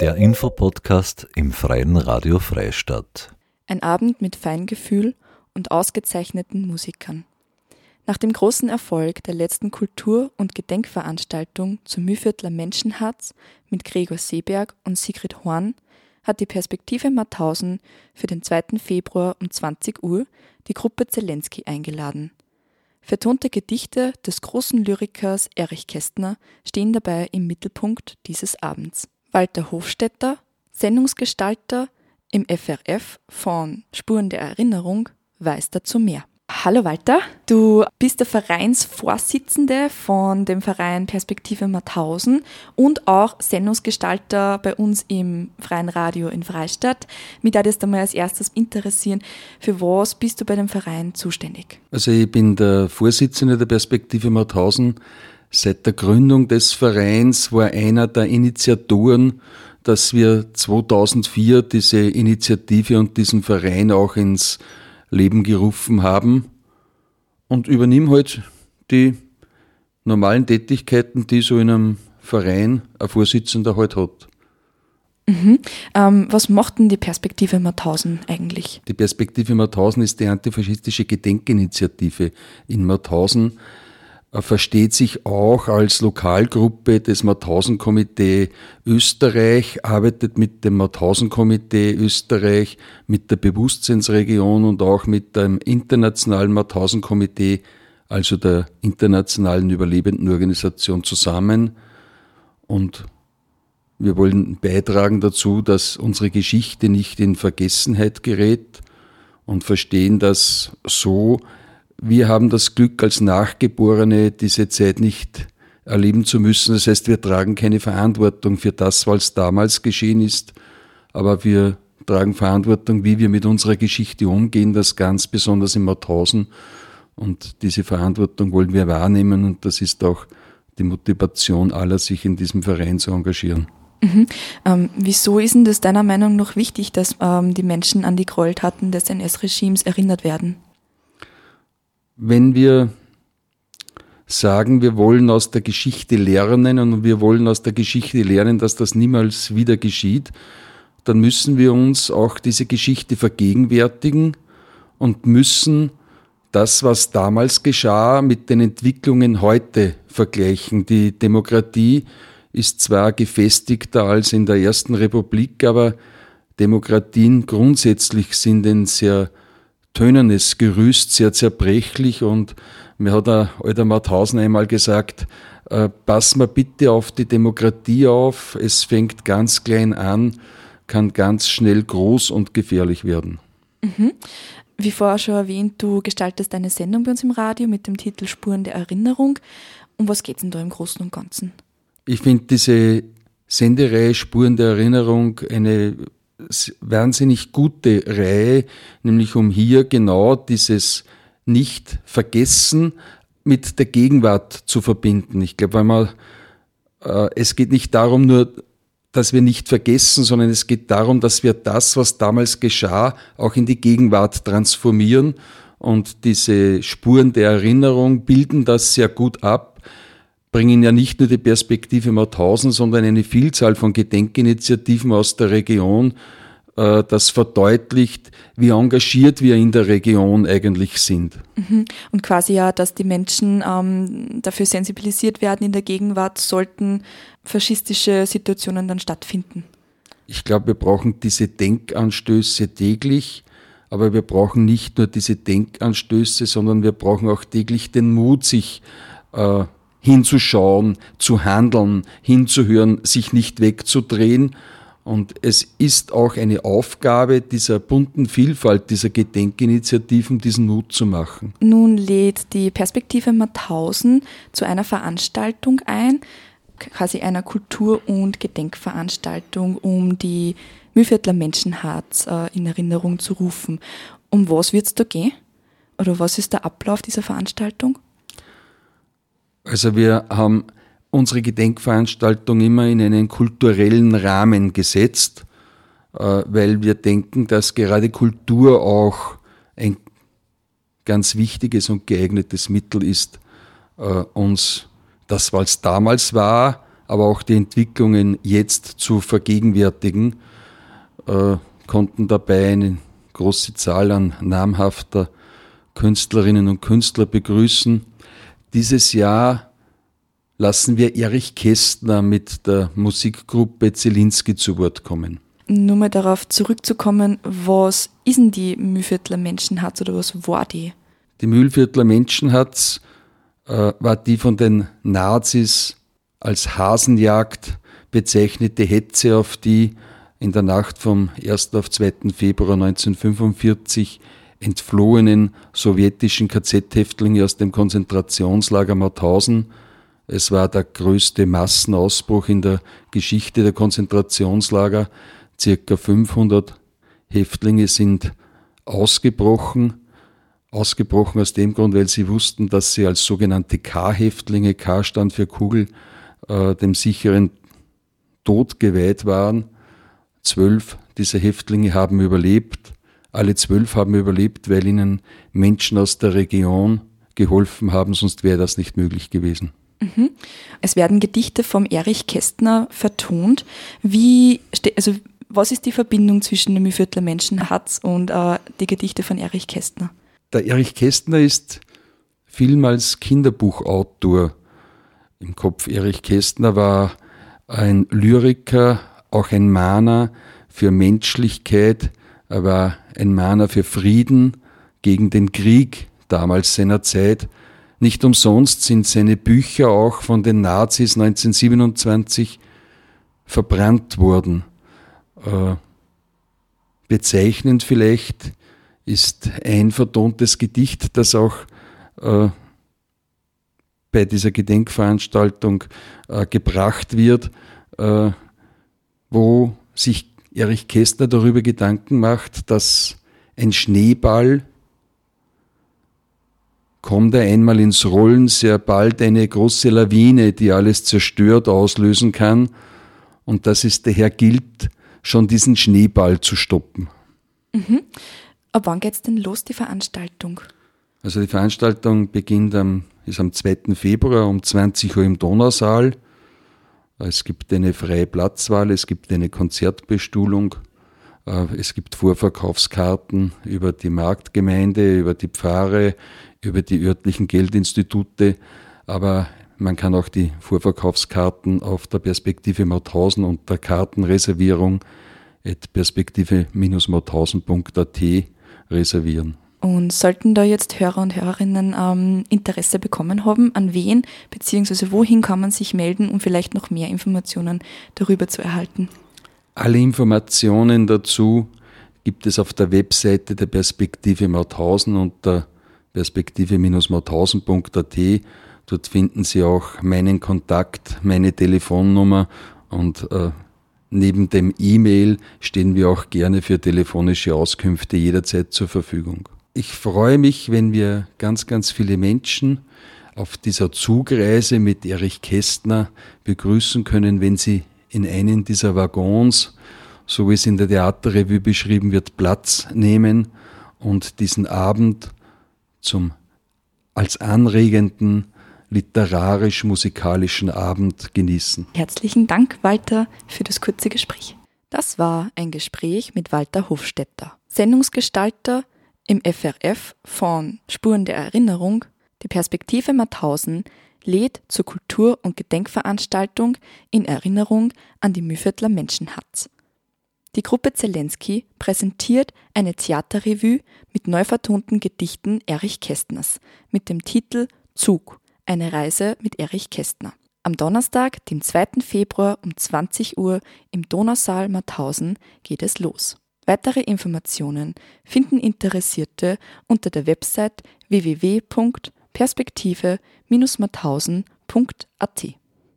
Der Infopodcast im Freien Radio Freistadt. Ein Abend mit Feingefühl und ausgezeichneten Musikern. Nach dem großen Erfolg der letzten Kultur- und Gedenkveranstaltung zum Mühviertler Menschenherz mit Gregor Seeberg und Sigrid Horn hat die Perspektive Mauthausen für den 2. Februar um 20 Uhr die Gruppe Zelensky eingeladen. Vertonte Gedichte des großen Lyrikers Erich Kästner stehen dabei im Mittelpunkt dieses Abends. Walter Hofstetter, Sendungsgestalter im FRF von Spuren der Erinnerung, weiß dazu mehr. Hallo Walter, du bist der Vereinsvorsitzende von dem Verein Perspektive Mauthausen und auch Sendungsgestalter bei uns im Freien Radio in Freistadt. Mich würde jetzt einmal als erstes interessieren, für was bist du bei dem Verein zuständig? Also ich bin der Vorsitzende der Perspektive Mauthausen. Seit der Gründung des Vereins war einer der Initiatoren, dass wir 2004 diese Initiative und diesen Verein auch ins Leben gerufen haben und übernimm halt die normalen Tätigkeiten, die so in einem Verein ein Vorsitzender halt hat. Mhm. Ähm, was macht denn die Perspektive Mauthausen eigentlich? Die Perspektive Mauthausen ist die antifaschistische Gedenkinitiative in Mauthausen versteht sich auch als Lokalgruppe des Mauthausen-Komitee Österreich, arbeitet mit dem Mauthausen-Komitee Österreich, mit der Bewusstseinsregion und auch mit dem internationalen Mauthausen-Komitee, also der internationalen Überlebendenorganisation zusammen. Und wir wollen beitragen dazu, dass unsere Geschichte nicht in Vergessenheit gerät und verstehen das so, wir haben das Glück als Nachgeborene, diese Zeit nicht erleben zu müssen. Das heißt, wir tragen keine Verantwortung für das, was damals geschehen ist, aber wir tragen Verantwortung, wie wir mit unserer Geschichte umgehen, das ganz besonders in Mauthausen. Und diese Verantwortung wollen wir wahrnehmen und das ist auch die Motivation aller, sich in diesem Verein zu engagieren. Mhm. Ähm, wieso ist denn das deiner Meinung nach wichtig, dass ähm, die Menschen an die Gräueltaten des NS-Regimes erinnert werden? Wenn wir sagen, wir wollen aus der Geschichte lernen und wir wollen aus der Geschichte lernen, dass das niemals wieder geschieht, dann müssen wir uns auch diese Geschichte vergegenwärtigen und müssen das, was damals geschah, mit den Entwicklungen heute vergleichen. Die Demokratie ist zwar gefestigter als in der Ersten Republik, aber Demokratien grundsätzlich sind ein sehr tönernes Gerüst, sehr zerbrechlich und mir hat ein alter Mauthausen einmal gesagt, äh, pass mal bitte auf die Demokratie auf, es fängt ganz klein an, kann ganz schnell groß und gefährlich werden. Mhm. Wie vorher schon erwähnt, du gestaltest eine Sendung bei uns im Radio mit dem Titel Spuren der Erinnerung. Um was geht es denn da im Großen und Ganzen? Ich finde diese Sendereihe Spuren der Erinnerung eine wahnsinnig gute Reihe, nämlich um hier genau dieses Nicht-Vergessen mit der Gegenwart zu verbinden. Ich glaube, weil man, äh, es geht nicht darum nur, dass wir nicht vergessen, sondern es geht darum, dass wir das, was damals geschah, auch in die Gegenwart transformieren. Und diese Spuren der Erinnerung bilden das sehr gut ab, bringen ja nicht nur die Perspektive Mauthausen, sondern eine Vielzahl von Gedenkinitiativen aus der Region, äh, das verdeutlicht, wie engagiert wir in der Region eigentlich sind. Mhm. Und quasi ja, dass die Menschen ähm, dafür sensibilisiert werden in der Gegenwart, sollten faschistische Situationen dann stattfinden. Ich glaube, wir brauchen diese Denkanstöße täglich, aber wir brauchen nicht nur diese Denkanstöße, sondern wir brauchen auch täglich den Mut, sich äh, hinzuschauen, zu handeln, hinzuhören, sich nicht wegzudrehen und es ist auch eine Aufgabe dieser bunten Vielfalt dieser Gedenkinitiativen, diesen Mut zu machen. Nun lädt die Perspektive Mauthausen zu einer Veranstaltung ein, quasi einer Kultur- und Gedenkveranstaltung, um die Mühlviertler Menschenherz äh, in Erinnerung zu rufen. Um was wird es da gehen? Oder was ist der Ablauf dieser Veranstaltung? Also wir haben unsere Gedenkveranstaltung immer in einen kulturellen Rahmen gesetzt, äh, weil wir denken, dass gerade Kultur auch ein ganz wichtiges und geeignetes Mittel ist, äh, uns das, was damals war, aber auch die Entwicklungen jetzt zu vergegenwärtigen, äh, konnten dabei eine große Zahl an namhafter Künstlerinnen und Künstler begrüßen. Dieses Jahr lassen wir Erich Kästner mit der Musikgruppe Zelinski zu Wort kommen. Nur mal darauf zurückzukommen, was ist denn die Mühlviertler Menschenhatz oder was war die? Die Mühlviertler Menschenhatz äh, war die von den Nazis als Hasenjagd bezeichnete Hetze auf die in der Nacht vom 1. auf 2. Februar 1945 entflohenen sowjetischen KZ-Häftlinge aus dem Konzentrationslager Mauthausen. Es war der größte Massenausbruch in der Geschichte der Konzentrationslager. Circa 500 Häftlinge sind ausgebrochen. Ausgebrochen aus dem Grund, weil sie wussten, dass sie als sogenannte K-Häftlinge, K stand für Kugel, äh, dem sicheren Tod geweiht waren. Zwölf dieser Häftlinge haben überlebt. Alle zwölf haben überlebt, weil ihnen Menschen aus der Region geholfen haben, sonst wäre das nicht möglich gewesen. Mhm. Es werden Gedichte vom Erich Kästner vertont. Wie, also, was ist die Verbindung zwischen dem Viertler Menschenhatz und äh, die Gedichte von Erich Kästner? Der Erich Kästner ist vielmals Kinderbuchautor im Kopf. Erich Kästner war ein Lyriker, auch ein Mahner für Menschlichkeit, er war ein Mahner für Frieden gegen den Krieg damals seiner Zeit. Nicht umsonst sind seine Bücher auch von den Nazis 1927 verbrannt worden. Äh, bezeichnend vielleicht ist ein vertontes Gedicht, das auch äh, bei dieser Gedenkveranstaltung äh, gebracht wird, wo sich Erich Kästner darüber Gedanken macht, dass ein Schneeball kommt er einmal ins Rollen, sehr bald eine große Lawine, die alles zerstört, auslösen kann und dass es daher gilt, schon diesen Schneeball zu stoppen. Mhm. Ab wann geht es denn los, die Veranstaltung? Also die Veranstaltung beginnt am, ist am 2. Februar um 20 Uhr im Donausaal. Es gibt eine freie Platzwahl, es gibt eine Konzertbestuhlung, äh, es gibt Vorverkaufskarten über die Marktgemeinde, über die Pfarre, über die örtlichen Geldinstitute, aber man kann auch die Vorverkaufskarten auf der Perspektive Mauthausen und der Kartenreservierung at perspektive-mauthausen.at reservieren. Und sollten da jetzt Hörer und Hörerinnen ähm, Interesse bekommen haben, an wen bzw. wohin kann man sich melden, um vielleicht noch mehr Informationen darüber zu erhalten? Alle Informationen dazu gibt es auf der Webseite der Perspektive Mauthausen unter perspektive-mauthausen.at. Dort finden Sie auch meinen Kontakt, meine Telefonnummer und äh, neben dem E-Mail stehen wir auch gerne für telefonische Auskünfte jederzeit zur Verfügung. Ich freue mich, wenn wir ganz, ganz viele Menschen auf dieser Zugreise mit Erich Kästner begrüßen können, wenn sie in einen dieser Waggons, so wie es in der Theaterrevue beschrieben wird, Platz nehmen und diesen Abend zum als anregenden literarisch-musikalischen Abend genießen. Herzlichen Dank, Walter, für das kurze Gespräch. Das war ein Gespräch mit Walter Hofstetter, Sendungsgestalter im FRF von Spuren der Erinnerung, die Perspektive Mauthausen lädt zur Kultur- und Gedenkveranstaltung in Erinnerung an die Mühviertler Menschenhatz. Die Gruppe Zelensky präsentiert eine Theaterrevue mit neu vertonten Gedichten Erich Kästners mit dem Titel Zug, eine Reise mit Erich Kästner. Am Donnerstag, dem 2. Februar um 20 Uhr im Donausaal Mauthausen geht es los. Weitere Informationen finden Interessierte unter der Website www.perspektive-mauthausen.at.